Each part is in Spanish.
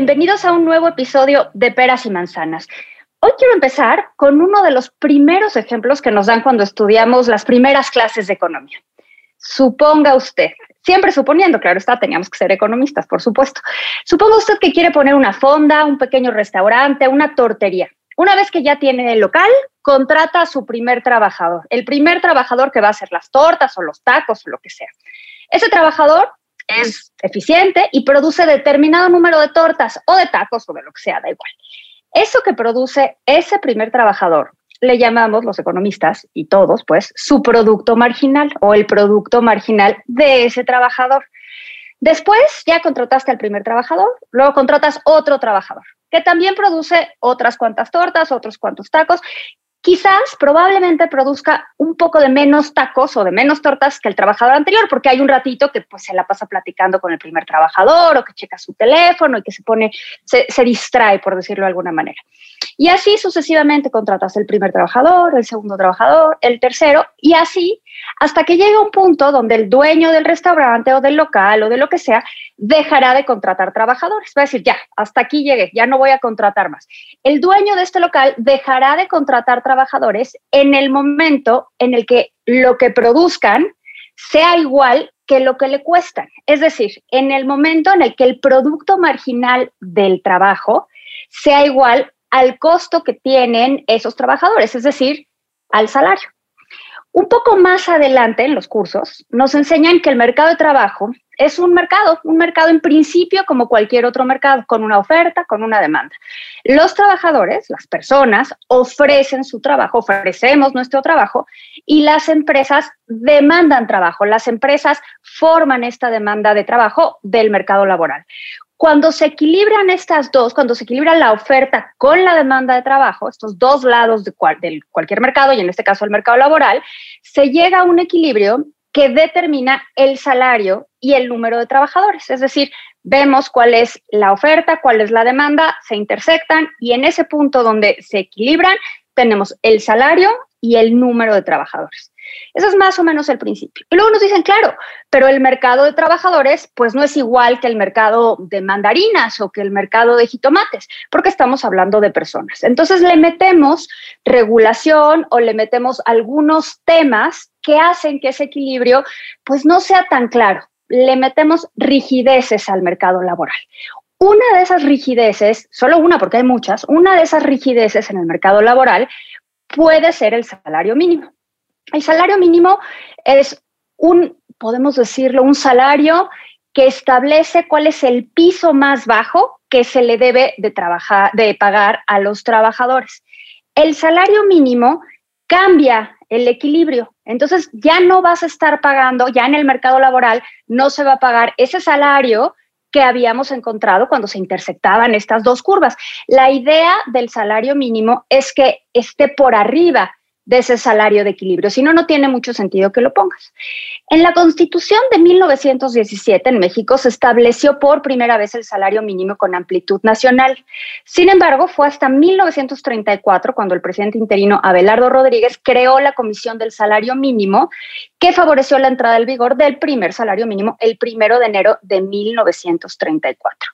Bienvenidos a un nuevo episodio de Peras y Manzanas. Hoy quiero empezar con uno de los primeros ejemplos que nos dan cuando estudiamos las primeras clases de economía. Suponga usted, siempre suponiendo, claro está, teníamos que ser economistas, por supuesto. Suponga usted que quiere poner una fonda, un pequeño restaurante, una tortería. Una vez que ya tiene el local, contrata a su primer trabajador, el primer trabajador que va a hacer las tortas o los tacos o lo que sea. Ese trabajador es eficiente y produce determinado número de tortas o de tacos o de lo que sea, da igual. Eso que produce ese primer trabajador le llamamos los economistas y todos, pues, su producto marginal o el producto marginal de ese trabajador. Después ya contrataste al primer trabajador, luego contratas otro trabajador que también produce otras cuantas tortas, otros cuantos tacos. Quizás probablemente produzca un poco de menos tacos o de menos tortas que el trabajador anterior, porque hay un ratito que pues se la pasa platicando con el primer trabajador o que checa su teléfono y que se pone, se, se distrae, por decirlo de alguna manera. Y así sucesivamente contratas el primer trabajador, el segundo trabajador, el tercero, y así hasta que llega un punto donde el dueño del restaurante o del local o de lo que sea dejará de contratar trabajadores. Va a decir, ya, hasta aquí llegué, ya no voy a contratar más. El dueño de este local dejará de contratar trabajadores en el momento en el que lo que produzcan sea igual que lo que le cuestan. Es decir, en el momento en el que el producto marginal del trabajo sea igual al costo que tienen esos trabajadores, es decir, al salario. Un poco más adelante en los cursos nos enseñan que el mercado de trabajo es un mercado, un mercado en principio como cualquier otro mercado, con una oferta, con una demanda. Los trabajadores, las personas, ofrecen su trabajo, ofrecemos nuestro trabajo y las empresas demandan trabajo. Las empresas forman esta demanda de trabajo del mercado laboral. Cuando se equilibran estas dos, cuando se equilibra la oferta con la demanda de trabajo, estos dos lados de, cual, de cualquier mercado, y en este caso el mercado laboral, se llega a un equilibrio que determina el salario y el número de trabajadores. Es decir, vemos cuál es la oferta, cuál es la demanda, se intersectan y en ese punto donde se equilibran tenemos el salario y el número de trabajadores. Eso es más o menos el principio. Y luego nos dicen, claro, pero el mercado de trabajadores pues no es igual que el mercado de mandarinas o que el mercado de jitomates, porque estamos hablando de personas. Entonces le metemos regulación o le metemos algunos temas que hacen que ese equilibrio pues no sea tan claro. Le metemos rigideces al mercado laboral. Una de esas rigideces, solo una porque hay muchas, una de esas rigideces en el mercado laboral puede ser el salario mínimo. El salario mínimo es un, podemos decirlo, un salario que establece cuál es el piso más bajo que se le debe de, trabajar, de pagar a los trabajadores. El salario mínimo cambia el equilibrio. Entonces ya no vas a estar pagando, ya en el mercado laboral no se va a pagar ese salario que habíamos encontrado cuando se intersectaban estas dos curvas. La idea del salario mínimo es que esté por arriba de ese salario de equilibrio, si no, no tiene mucho sentido que lo pongas. En la Constitución de 1917 en México se estableció por primera vez el salario mínimo con amplitud nacional. Sin embargo, fue hasta 1934 cuando el presidente interino Abelardo Rodríguez creó la Comisión del Salario Mínimo que favoreció la entrada en vigor del primer salario mínimo el primero de enero de 1934.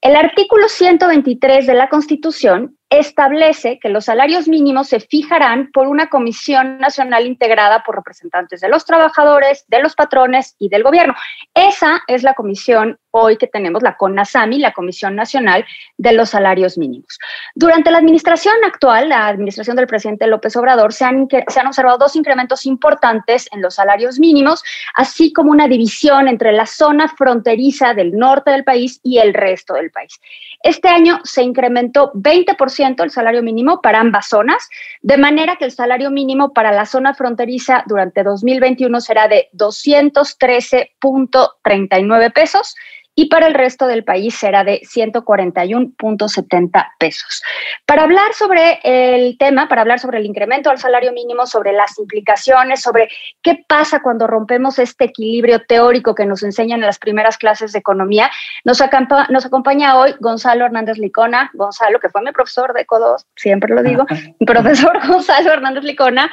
El artículo 123 de la Constitución establece que los salarios mínimos se fijarán por una comisión nacional integrada por representantes de los trabajadores, de los patrones y del gobierno. Esa es la comisión hoy que tenemos, la CONASAMI, la Comisión Nacional de los Salarios Mínimos. Durante la administración actual, la administración del presidente López Obrador, se han, se han observado dos incrementos importantes en los salarios mínimos, así como una división entre la zona fronteriza del norte del país y el resto del país. Este año se incrementó 20% el salario mínimo para ambas zonas, de manera que el salario mínimo para la zona fronteriza durante 2021 será de 213.39 pesos y para el resto del país será de 141.70 pesos. Para hablar sobre el tema, para hablar sobre el incremento al salario mínimo, sobre las implicaciones, sobre qué pasa cuando rompemos este equilibrio teórico que nos enseñan en las primeras clases de economía, nos, nos acompaña hoy Gonzalo Hernández Licona. Gonzalo, que fue mi profesor de CODOS, siempre lo digo, profesor Gonzalo Hernández Licona,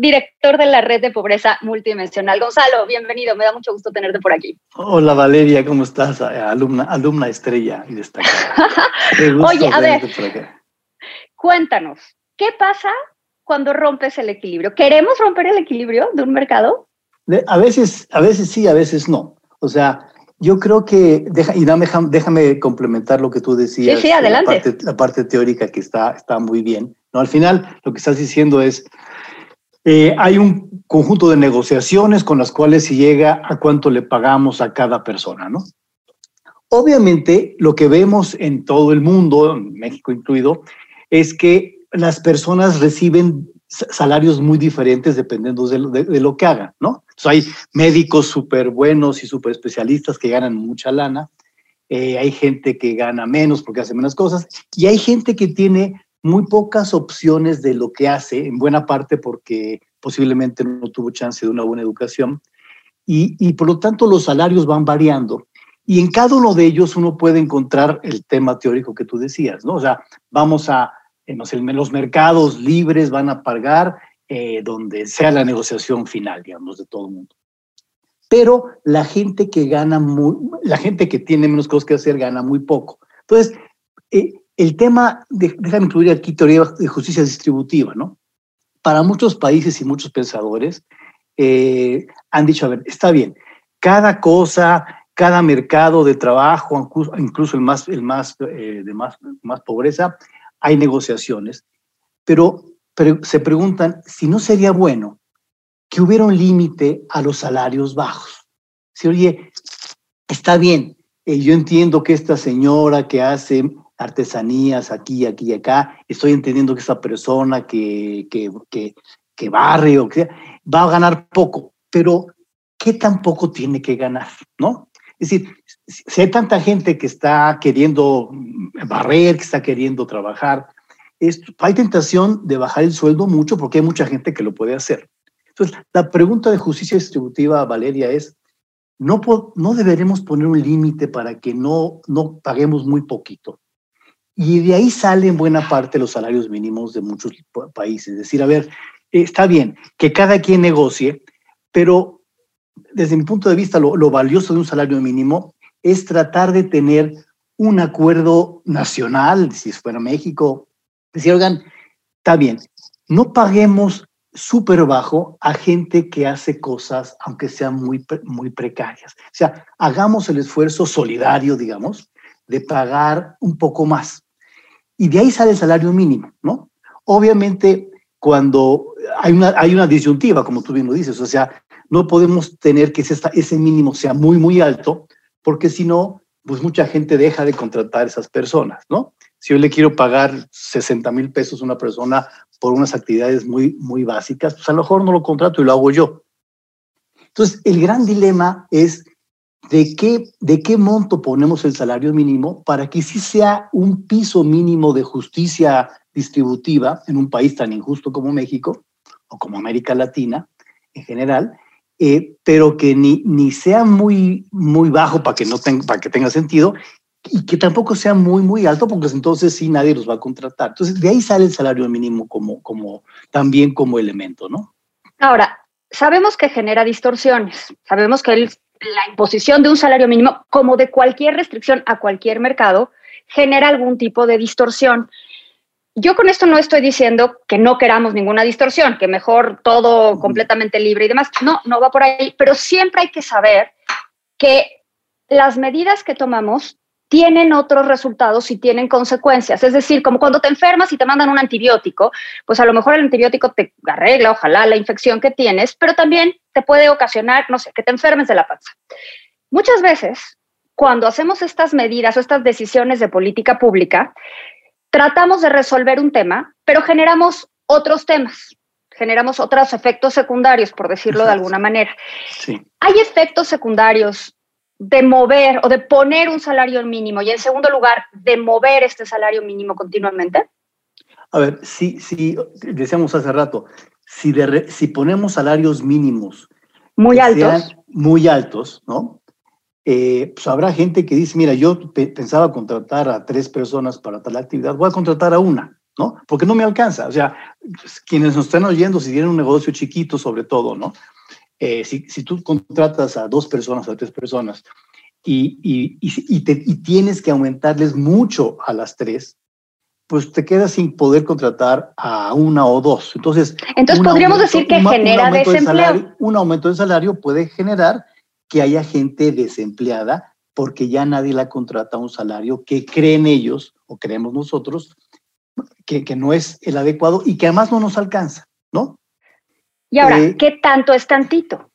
director de la red de pobreza multidimensional. Gonzalo, bienvenido, me da mucho gusto tenerte por aquí. Hola Valeria, ¿cómo estás? Alumna, alumna estrella y destacada. Oye, a ver, cuéntanos, ¿qué pasa cuando rompes el equilibrio? ¿Queremos romper el equilibrio de un mercado? a veces, a veces sí, a veces no. O sea, yo creo que, deja, y déjame, déjame complementar lo que tú decías. Sí, sí, adelante. La parte, teórica que está, está muy bien. ¿no? Al final, lo que estás diciendo es, eh, hay un conjunto de negociaciones con las cuales se llega a cuánto le pagamos a cada persona, ¿no? Obviamente, lo que vemos en todo el mundo, México incluido, es que las personas reciben salarios muy diferentes dependiendo de lo, que hagan, ¿no? hay médicos súper buenos y súper especialistas que ganan mucha lana, eh, hay gente que gana menos porque hace menos cosas, y hay gente que tiene muy pocas opciones de lo que hace, en buena parte porque posiblemente no tuvo chance de una buena educación, y por lo tanto los salarios van variando. Y en cada uno de ellos uno puede encontrar el tema teórico que tú decías, ¿no? O sea, vamos a los mercados libres van a pagar eh, donde sea la negociación final, digamos, de todo el mundo. Pero la gente que gana, muy, la gente que tiene menos cosas que hacer gana muy poco. Entonces, eh, el tema, de, déjame incluir aquí teoría de justicia distributiva, ¿no? Para muchos países y muchos pensadores eh, han dicho, a ver, está bien, cada cosa, cada mercado de trabajo, incluso el más, el más, de más, más pobreza, hay negociaciones, pero, se preguntan si no sería bueno que hubiera un límite a los salarios bajos. Si, oye, está bien, eh, yo entiendo que esta señora que hace artesanías aquí, aquí y acá, estoy entendiendo que esta persona que, que, que, que barre o que va a ganar poco, pero ¿qué tan poco tiene que ganar? ¿No? Es decir, si hay tanta gente que está queriendo barrer, que está queriendo trabajar, hay tentación de bajar el sueldo mucho porque hay mucha gente que lo puede hacer. Entonces, la pregunta de justicia distributiva, Valeria, es, ¿no, no deberemos poner un límite para que no, no paguemos muy poquito? Y de ahí salen buena parte los salarios mínimos de muchos países. Es decir, a ver, está bien que cada quien negocie, pero desde mi punto de vista, lo, lo valioso de un salario mínimo es tratar de tener un acuerdo nacional, si fuera México, decir, oigan, está bien, no paguemos súper bajo a gente que hace cosas, aunque sean muy, muy precarias. O sea, hagamos el esfuerzo solidario, digamos, de pagar un poco más. Y de ahí sale el salario mínimo, ¿no? Obviamente, cuando hay una, hay una disyuntiva, como tú mismo dices, o sea, no podemos tener que ese, ese mínimo sea muy, muy alto, porque si no, pues mucha gente deja de contratar a esas personas, ¿no? Si yo le quiero pagar 60 mil pesos a una persona por unas actividades muy, muy básicas, pues a lo mejor no lo contrato y lo hago yo. Entonces, el gran dilema es de qué, de qué monto ponemos el salario mínimo para que sí sea un piso mínimo de justicia distributiva en un país tan injusto como México o como América Latina en general, eh, pero que ni, ni sea muy, muy bajo para que, no para que tenga sentido y que tampoco sea muy, muy alto, porque entonces sí nadie los va a contratar. Entonces, de ahí sale el salario mínimo como, como, también como elemento, ¿no? Ahora, sabemos que genera distorsiones, sabemos que la imposición de un salario mínimo, como de cualquier restricción a cualquier mercado, genera algún tipo de distorsión. Yo con esto no estoy diciendo que no queramos ninguna distorsión, que mejor todo completamente libre y demás. No, no va por ahí, pero siempre hay que saber que las medidas que tomamos tienen otros resultados y tienen consecuencias. Es decir, como cuando te enfermas y te mandan un antibiótico, pues a lo mejor el antibiótico te arregla, ojalá, la infección que tienes, pero también te puede ocasionar, no sé, que te enfermes de la panza. Muchas veces, cuando hacemos estas medidas o estas decisiones de política pública, tratamos de resolver un tema, pero generamos otros temas, generamos otros efectos secundarios, por decirlo de alguna manera. Sí. ¿Hay efectos secundarios de mover o de poner un salario mínimo y en segundo lugar, de mover este salario mínimo continuamente? A ver, sí, sí, decíamos hace rato, si, de, si ponemos salarios mínimos muy altos, muy altos, ¿no? Eh, pues habrá gente que dice, mira, yo pensaba contratar a tres personas para tal actividad, voy a contratar a una, ¿no? Porque no me alcanza. O sea, pues, quienes nos están oyendo, si tienen un negocio chiquito sobre todo, ¿no? Eh, si, si, tú contratas a dos personas, a tres personas, y, y, y, te, y, tienes que aumentarles mucho a las tres, pues te quedas sin poder contratar a una o dos. Entonces, Entonces podríamos decir que genera desempleo. un aumento de salario puede generar que haya gente desempleada porque ya nadie la contrata a un salario que creen ellos o creemos nosotros que, que no es el adecuado y que además no nos alcanza, ¿no? Y ahora, eh, ¿qué tanto es tantito?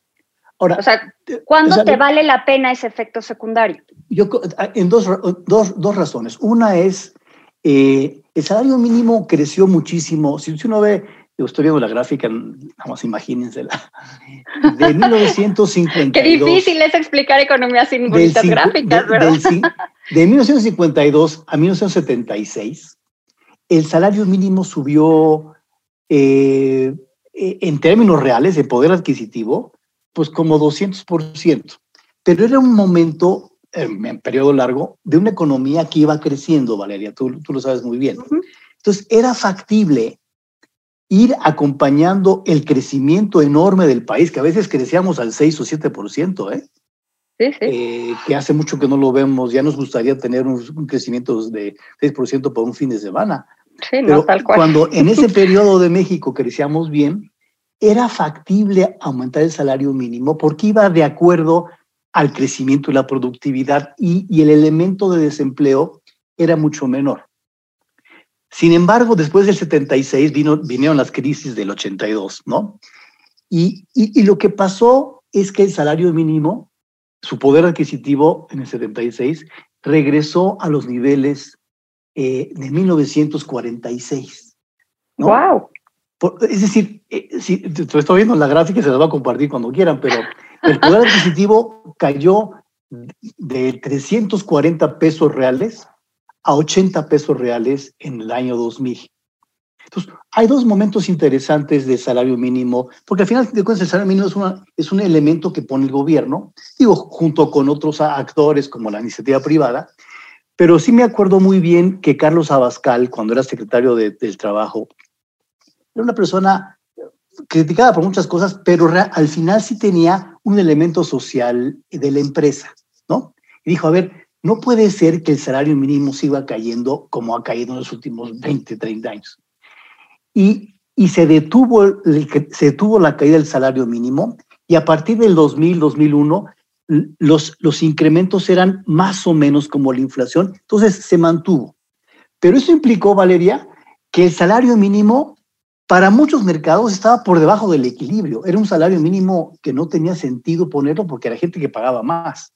Ahora, o sea, ¿cuándo o sea, te vale la pena ese efecto secundario? Yo, en dos, dos, dos razones. Una es, eh, el salario mínimo creció muchísimo. Si uno ve estoy viendo la gráfica, vamos, imagínensela. De 1952. Qué difícil es explicar economía sin bonitas gráficas, de, ¿verdad? Del, de 1952 a 1976, el salario mínimo subió eh, en términos reales de poder adquisitivo, pues como 200%. Pero era un momento, en periodo largo, de una economía que iba creciendo, Valeria, tú, tú lo sabes muy bien. Uh -huh. Entonces, era factible ir acompañando el crecimiento enorme del país, que a veces crecíamos al 6 o 7%, ¿eh? Sí, sí. Eh, que hace mucho que no lo vemos, ya nos gustaría tener un, un crecimiento de 6% por un fin de semana. Sí, Pero no, tal cual. cuando en ese periodo de México crecíamos bien, era factible aumentar el salario mínimo porque iba de acuerdo al crecimiento y la productividad y, y el elemento de desempleo era mucho menor. Sin embargo, después del 76 vino, vinieron las crisis del 82, ¿no? Y, y, y, lo que pasó es que el salario mínimo, su poder adquisitivo en el 76, regresó a los niveles eh, de 1946. ¿no? ¡Wow! Por, es decir, eh, si, estoy viendo la gráfica y se la va a compartir cuando quieran, pero el poder adquisitivo cayó de 340 pesos reales a 80 pesos reales en el año 2000. Entonces, hay dos momentos interesantes de salario mínimo, porque al final de cuentas el salario mínimo es, una, es un elemento que pone el gobierno, digo, junto con otros actores como la iniciativa privada, pero sí me acuerdo muy bien que Carlos Abascal, cuando era secretario de, del Trabajo, era una persona criticada por muchas cosas, pero al final sí tenía un elemento social de la empresa, ¿no? Y dijo, a ver, no puede ser que el salario mínimo siga cayendo como ha caído en los últimos 20, 30 años. Y, y se, detuvo, se detuvo la caída del salario mínimo y a partir del 2000, 2001, los, los incrementos eran más o menos como la inflación, entonces se mantuvo. Pero eso implicó, Valeria, que el salario mínimo para muchos mercados estaba por debajo del equilibrio. Era un salario mínimo que no tenía sentido ponerlo porque era gente que pagaba más,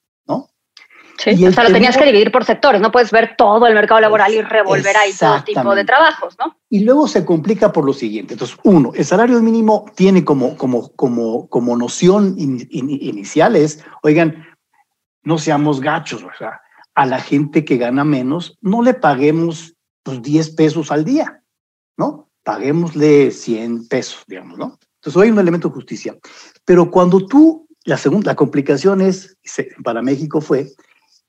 ¿no? Sí, o sea, lo tenías que dividir por sectores, no puedes ver todo el mercado laboral y revolver ahí todo tipo de trabajos, ¿no? Y luego se complica por lo siguiente. Entonces, uno, el salario mínimo tiene como, como, como, como noción in, in, inicial es, oigan, no seamos gachos, o sea, a la gente que gana menos no le paguemos pues 10 pesos al día, ¿no? Paguémosle 100 pesos, digamos, ¿no? Entonces, hay un elemento de justicia. Pero cuando tú, la segunda, la complicación es, para México fue,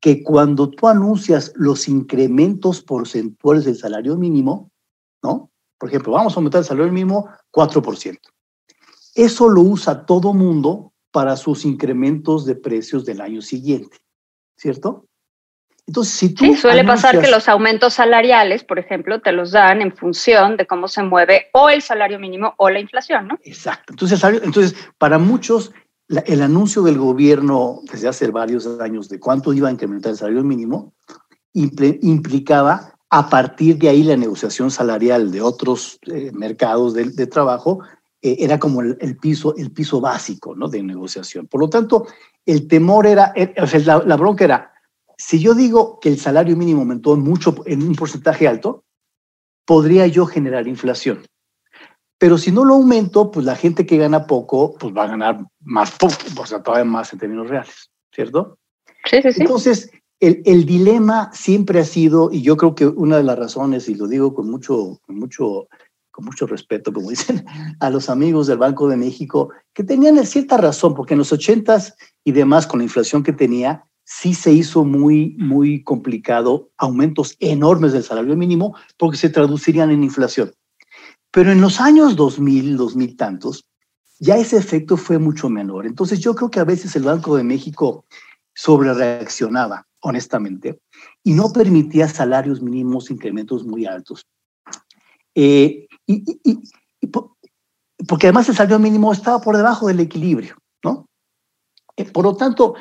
que cuando tú anuncias los incrementos porcentuales del salario mínimo, ¿no? Por ejemplo, vamos a aumentar el salario mínimo 4%. Eso lo usa todo mundo para sus incrementos de precios del año siguiente, ¿cierto? Entonces, si tú sí, suele anuncias... pasar que los aumentos salariales, por ejemplo, te los dan en función de cómo se mueve o el salario mínimo o la inflación, ¿no? Exacto. Entonces, entonces para muchos la, el anuncio del gobierno desde hace varios años de cuánto iba a incrementar el salario mínimo impl implicaba a partir de ahí la negociación salarial de otros eh, mercados de, trabajo eh, era como el, piso el piso básico ¿no? de negociación. Por lo tanto, el temor era, sea, la, la bronca era, si yo digo que el salario mínimo aumentó mucho en un porcentaje alto, podría yo generar inflación. Pero si no lo aumento, pues la gente que gana poco, pues va a ganar más poco, o sea, todavía más en términos reales, ¿cierto? Sí, sí, sí. Entonces, el, el, dilema siempre ha sido, y yo creo que una de las razones, y lo digo con mucho, con mucho, con mucho respeto, como dicen a los amigos del Banco de México, que tenían cierta razón, porque en los ochentas y demás, con la inflación que tenía, sí se hizo muy, muy complicado aumentos enormes del salario mínimo porque se traducirían en inflación. Pero en los años 2000, 2000 tantos, ya ese efecto fue mucho menor. Entonces yo creo que a veces el Banco de México sobre reaccionaba, honestamente, y no permitía salarios mínimos, incrementos muy altos. Eh, y, porque además el salario mínimo estaba por debajo del equilibrio, ¿no? Eh, por lo tanto,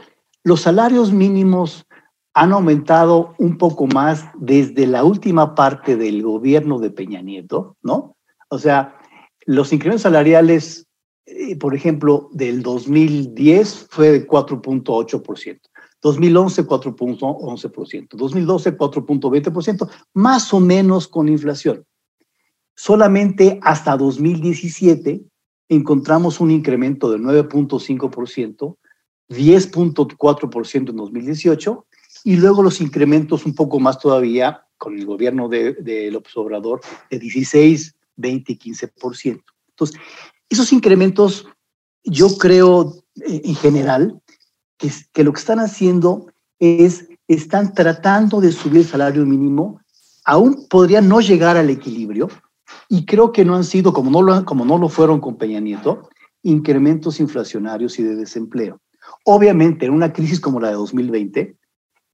los salarios mínimos han aumentado un poco más desde la última parte del gobierno de Peña Nieto, ¿no? O sea, los incrementos salariales, eh, por ejemplo, del 2010 fue de 4.8%, 2011 4.11%, 2012 4.20%, más o menos con inflación. Solamente hasta 2017 encontramos un incremento de 9.5%, 10.4% en 2018 y luego los incrementos un poco más todavía con el gobierno de, de López Obrador de 16, 20 y 15%. Entonces, esos incrementos yo creo eh, en general que, que lo que están haciendo es, están tratando de subir el salario mínimo, aún podría no llegar al equilibrio, y creo que no han sido, como no lo, como no lo fueron con Peña Nieto, incrementos inflacionarios y de desempleo. Obviamente, en una crisis como la de 2020,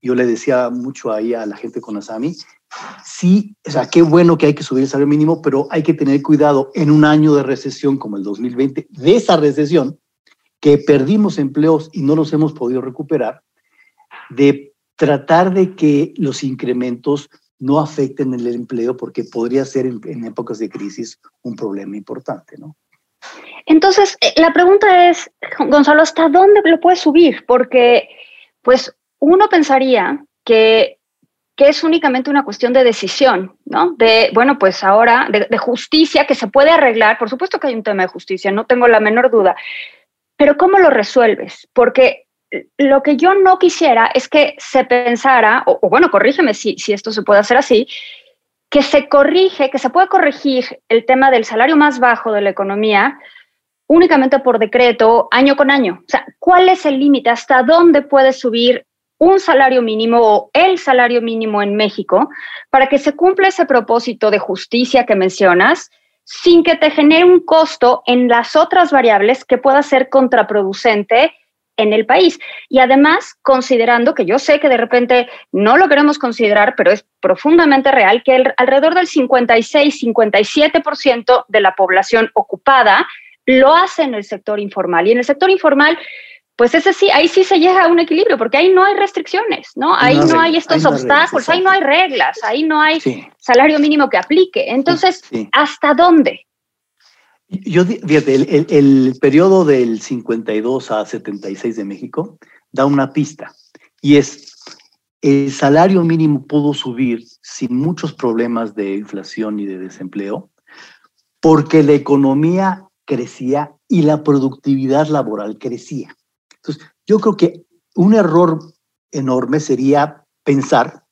yo le decía mucho ahí a la gente con Asami, sí, o sea, qué bueno que hay que subir el salario mínimo, pero hay que tener cuidado en un año de recesión como el 2020, de esa recesión, que perdimos empleos y no los hemos podido recuperar, de tratar de que los incrementos no afecten el empleo, porque podría ser en, épocas de crisis un problema importante, ¿no? Entonces, eh, la pregunta es, Gonzalo, ¿hasta dónde lo puedes subir? Porque, pues, uno pensaría que, que es únicamente una cuestión de decisión, ¿no? De, bueno, pues ahora, de, justicia que se puede arreglar. Por supuesto que hay un tema de justicia, no tengo la menor duda. Pero ¿cómo lo resuelves? Porque lo que yo no quisiera es que se pensara, o, o bueno, corrígeme si, si esto se puede hacer así, que se corrige, que se puede corregir el tema del salario más bajo de la economía únicamente por decreto, año con año. O sea, ¿cuál es el límite? ¿Hasta dónde puede subir un salario mínimo o el salario mínimo en México para que se cumpla ese propósito de justicia que mencionas sin que te genere un costo en las otras variables que pueda ser contraproducente en el país. Y además, considerando que yo sé que de repente no lo queremos considerar, pero es profundamente real, que alrededor del 56-57% de la población ocupada lo hace en el sector informal. Y en el sector informal, pues ese sí, ahí sí se llega a un equilibrio, porque ahí no hay restricciones, ¿no? Ahí no, no hay estos obstáculos, reglas, ahí no hay reglas, ahí no hay sí. salario mínimo que aplique. Entonces, sí, sí. ¿hasta dónde? Yo, fíjate, el, el, el, periodo del 52 a 76 de México da una pista y es el salario mínimo pudo subir sin muchos problemas de inflación y de desempleo porque la economía crecía y la productividad laboral crecía. Entonces, yo creo que un error enorme sería pensar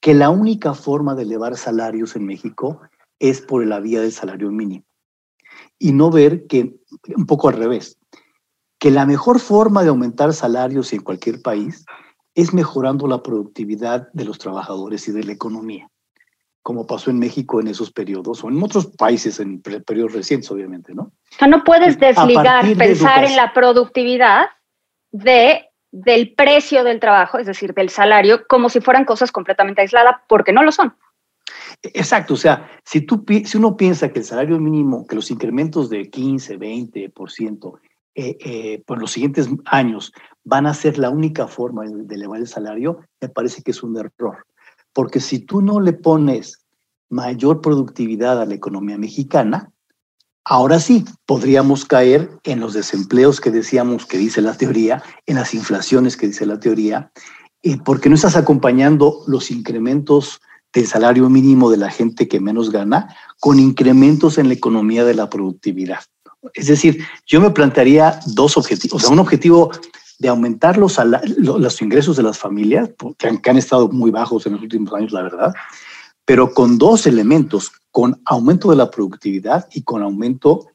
que la única forma de elevar salarios en México es por la vía del salario mínimo y no ver que, un poco al revés, que la mejor forma de aumentar salarios en cualquier país es mejorando la productividad de los trabajadores y de la economía, como pasó en México en esos periodos o en otros países en periodos recientes, obviamente, ¿no? O sea, no puedes desligar pensar en la productividad de del precio del trabajo, es decir, del salario, como si fueran cosas completamente aisladas, porque no lo son. Exacto, o sea, si, tú, si uno piensa que el salario mínimo, que los incrementos de 15, 20% eh, por los siguientes años van a ser la única forma de elevar el salario, me parece que es un error. Porque si tú no le pones mayor productividad a la economía mexicana, ahora sí podríamos caer en los desempleos que decíamos que dice la teoría, en las inflaciones que dice la teoría, porque no estás acompañando los incrementos del salario mínimo de la gente que menos gana con incrementos en la economía de la productividad. Es decir, yo me plantearía dos objetivos, o sea, un objetivo de aumentar los, ingresos de las familias, que han estado muy bajos en los últimos años, la verdad, pero con dos elementos, con aumento de la productividad y con aumento,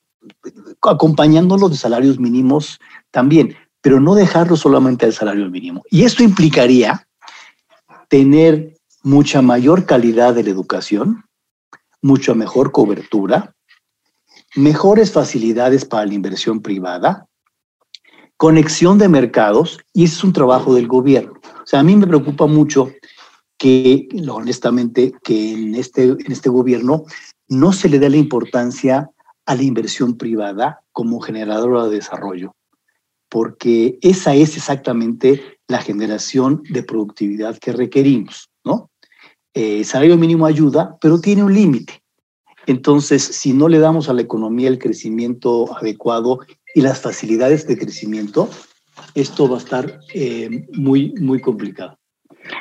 acompañándolo de salarios mínimos también, pero no dejarlo solamente al salario mínimo. Y esto implicaría tener mucha mayor calidad de la educación, mucha mejor cobertura, mejores facilidades para la inversión privada, conexión de mercados, y ese es un trabajo del gobierno. O sea, a mí me preocupa mucho que, honestamente, que en este, en este gobierno no se le dé la importancia a la inversión privada como generadora de desarrollo, porque esa es exactamente la generación de productividad que requerimos, ¿no? Eh, el salario mínimo ayuda, pero tiene un límite. Entonces, si no le damos a la economía el crecimiento adecuado y las facilidades de crecimiento, esto va a estar eh, muy, muy complicado.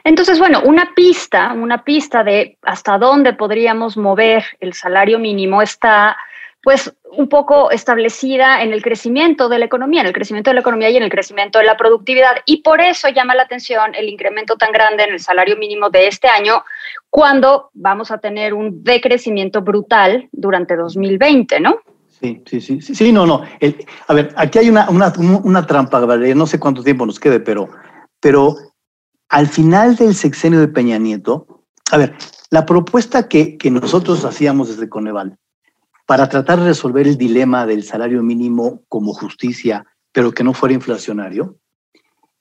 Entonces, bueno, una pista, una pista de hasta dónde podríamos mover el salario mínimo está pues un poco establecida en el crecimiento de la economía, en el crecimiento de la economía y en el crecimiento de la productividad. Y por eso llama la atención el incremento tan grande en el salario mínimo de este año, cuando vamos a tener un decrecimiento brutal durante 2020, ¿no? Sí, sí, sí, sí, no, no. a ver, aquí hay una, una, una trampa, no sé cuánto tiempo nos quede, pero, pero al final del sexenio de Peña Nieto, a ver, la propuesta que, que nosotros hacíamos desde Coneval para tratar de resolver el dilema del salario mínimo como justicia, pero que no fuera inflacionario,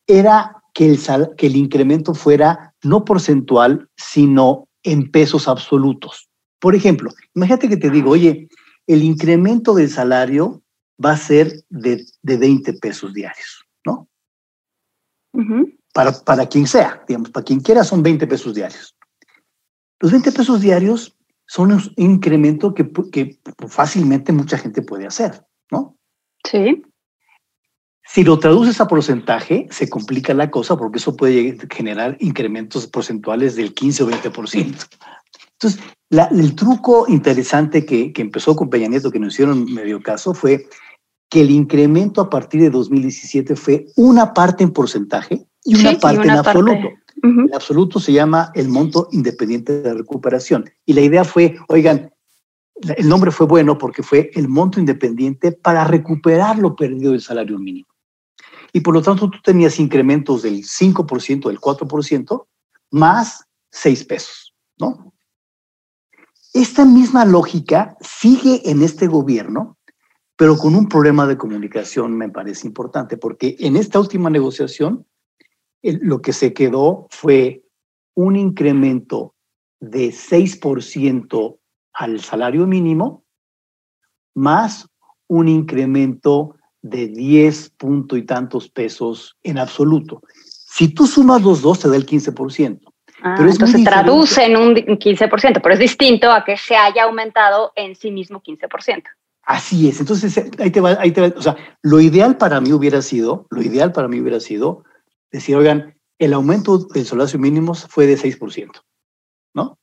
era que el, que el incremento fuera no porcentual, sino en pesos absolutos. Por ejemplo, imagínate que te digo, oye, el incremento del salario va a ser de, de 20 pesos diarios, ¿no? Para, para quien sea, digamos, para quien quiera son 20 pesos diarios. Los 20 pesos diarios son un incremento que, que fácilmente mucha gente puede hacer, ¿no? Sí. Si lo traduces a porcentaje, se complica la cosa porque eso puede generar incrementos porcentuales del 15 o 20%. Entonces, el truco interesante que, que, empezó con Peña Nieto, que nos hicieron medio caso, fue que el incremento a partir de 2017 fue una parte en porcentaje y una parte en absoluto. El absoluto se llama el monto independiente de recuperación. Y la idea fue, oigan, el nombre fue bueno porque fue el monto independiente para recuperar lo perdido del salario mínimo. Y por lo tanto tú tenías incrementos del 5%, del 4%, más 6 pesos, ¿no? Esta misma lógica sigue en este gobierno, pero con un problema de comunicación me parece importante, porque en esta última negociación lo que se quedó fue un incremento de 6% al salario mínimo, más un incremento de 10 punto y tantos pesos en absoluto. Si tú sumas los dos, te da el 15%. Ah, pero entonces traduce en un 15%, pero es distinto a que se haya aumentado en sí mismo 15%. Así es. Entonces, ahí te va, ahí te va. O sea, lo ideal para mí hubiera sido, lo ideal para mí hubiera sido decir, oigan, el aumento del salario mínimo fue de 6%, ¿no?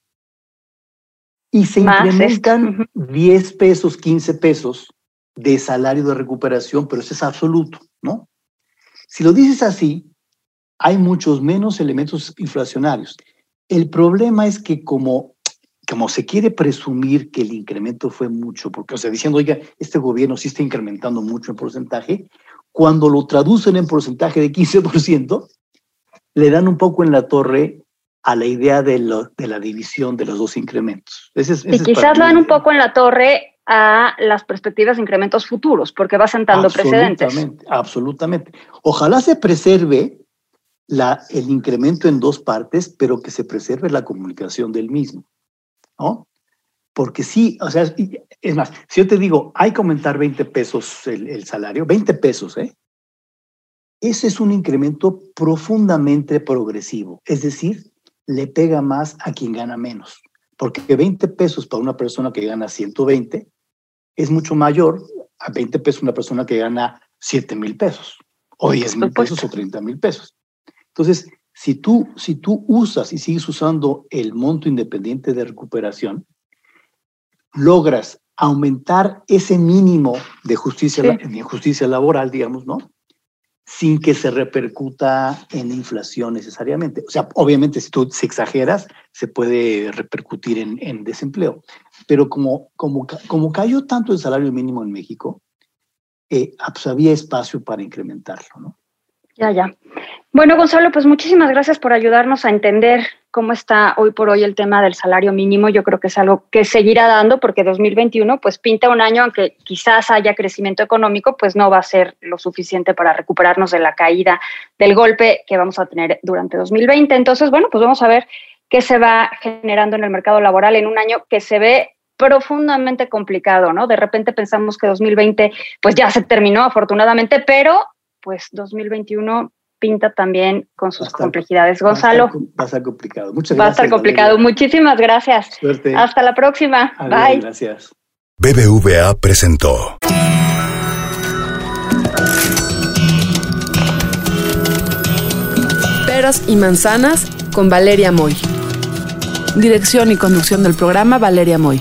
Y se incrementan 10 pesos, 15 pesos de salario de recuperación, pero eso es absoluto, ¿no? Si lo dices así, hay muchos menos elementos inflacionarios. El problema es que como, como se quiere presumir que el incremento fue mucho, porque, o sea, diciendo, oiga, este gobierno sí está incrementando mucho en porcentaje, cuando lo traducen en porcentaje de 15%, le dan un poco en la torre a la idea de, de la división de los dos incrementos. y quizás lo dan un poco en la torre a las perspectivas de incrementos futuros, porque va sentando precedentes. Absolutamente. Ojalá se preserve la, el incremento en dos partes, pero que se preserve la comunicación del mismo. ¿No? Porque sí, o sea, es más, si yo te digo, hay que aumentar 20 pesos el, el salario, 20 pesos, ¿eh? Ese es un incremento profundamente progresivo, es decir, le pega más a quien gana menos, porque 20 pesos para una persona que gana 120 es mucho mayor a 20 pesos una persona que gana 7 mil pesos, o 10 mil pesos o 30 mil pesos. Entonces, si tú, si tú usas y sigues usando el monto independiente de recuperación, logras aumentar ese mínimo de justicia, de justicia laboral, digamos, ¿no? sin que se repercuta en inflación necesariamente. O sea, obviamente si tú si exageras, se puede repercutir en, en desempleo. Pero como, como, como cayó tanto el salario mínimo en México, eh, pues había espacio para incrementarlo, ¿no? Ya, ya. Bueno, Gonzalo, pues muchísimas gracias por ayudarnos a entender cómo está hoy por hoy el tema del salario mínimo. Yo creo que es algo que seguirá dando porque 2021 pues pinta un año, aunque quizás haya crecimiento económico, pues no va a ser lo suficiente para recuperarnos de la caída del golpe que vamos a tener durante 2020. Entonces, bueno, pues vamos a ver qué se va generando en el mercado laboral en un año que se ve profundamente complicado, ¿no? De repente pensamos que 2020 pues ya se terminó afortunadamente, pero pues 2021 pinta también con sus complejidades. Gonzalo. Va a estar complicado. Muchas gracias. Va a estar complicado. Muchísimas gracias. Suerte. Hasta la próxima. Bye. Gracias. BBVA presentó. Peras y manzanas con Valeria Moy. Dirección y conducción del programa Valeria Moy.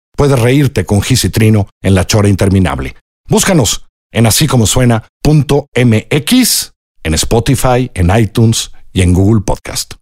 puedes reírte con Gis y Trino en la chora interminable. Búscanos en así como suena.mx, en Spotify, en iTunes y en Google Podcast.